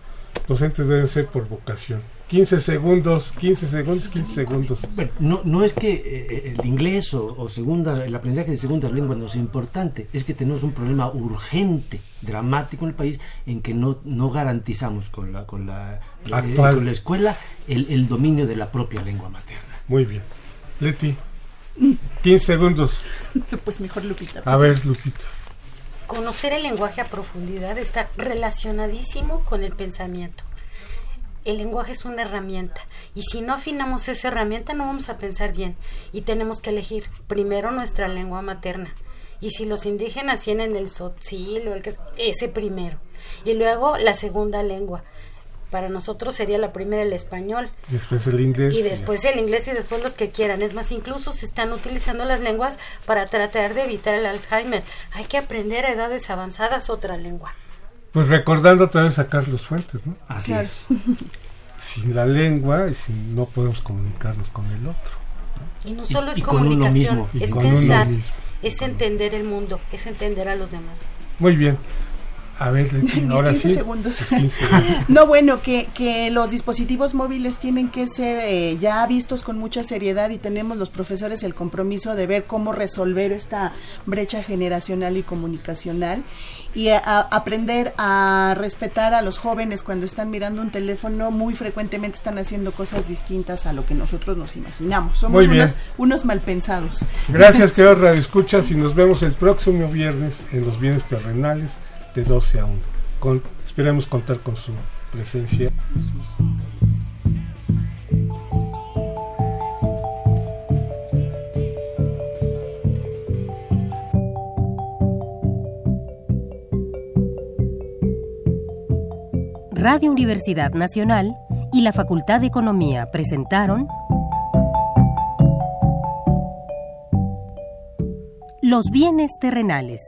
docentes deben ser por vocación. 15 segundos, 15 segundos, 15 segundos. Bueno, no, no es que eh, el inglés o, segunda, el aprendizaje de segundas lenguas no sea importante, es que tenemos un problema urgente, dramático en el país, en que no, no garantizamos con la, con la, eh, con la escuela el, el, dominio de la propia lengua materna. Muy bien. Leti, 15 segundos. Pues mejor Lupita. A ver, Lupita. Conocer el lenguaje a profundidad está relacionadísimo con el pensamiento el lenguaje es una herramienta y si no afinamos esa herramienta no vamos a pensar bien y tenemos que elegir primero nuestra lengua materna y si los indígenas tienen el sotzil o el que ese primero y luego la segunda lengua para nosotros sería la primera el español. Después el inglés. Y después el inglés y después los que quieran. Es más, incluso se están utilizando las lenguas para tratar de evitar el Alzheimer. Hay que aprender a edades avanzadas otra lengua. Pues recordando otra vez a Carlos Fuentes, ¿no? Así es. Sin la lengua, y si no podemos comunicarnos con el otro. Y no solo es comunicación, es pensar, es entender el mundo, es entender a los demás. Muy bien. A ver, ahora 15 Segundos. no, bueno, que, que los dispositivos móviles tienen que ser eh, ya vistos con mucha seriedad y tenemos los profesores el compromiso de ver cómo resolver esta brecha generacional y comunicacional y aprender a respetar a los jóvenes cuando están mirando un teléfono, muy frecuentemente están haciendo cosas distintas a lo que nosotros nos imaginamos. Somos unos, unos malpensados. Gracias, queridos radioescuchas, y nos vemos el próximo viernes en los bienes terrenales de 12 a 1. Con, esperemos contar con su presencia. Radio Universidad Nacional y la Facultad de Economía presentaron Los bienes terrenales.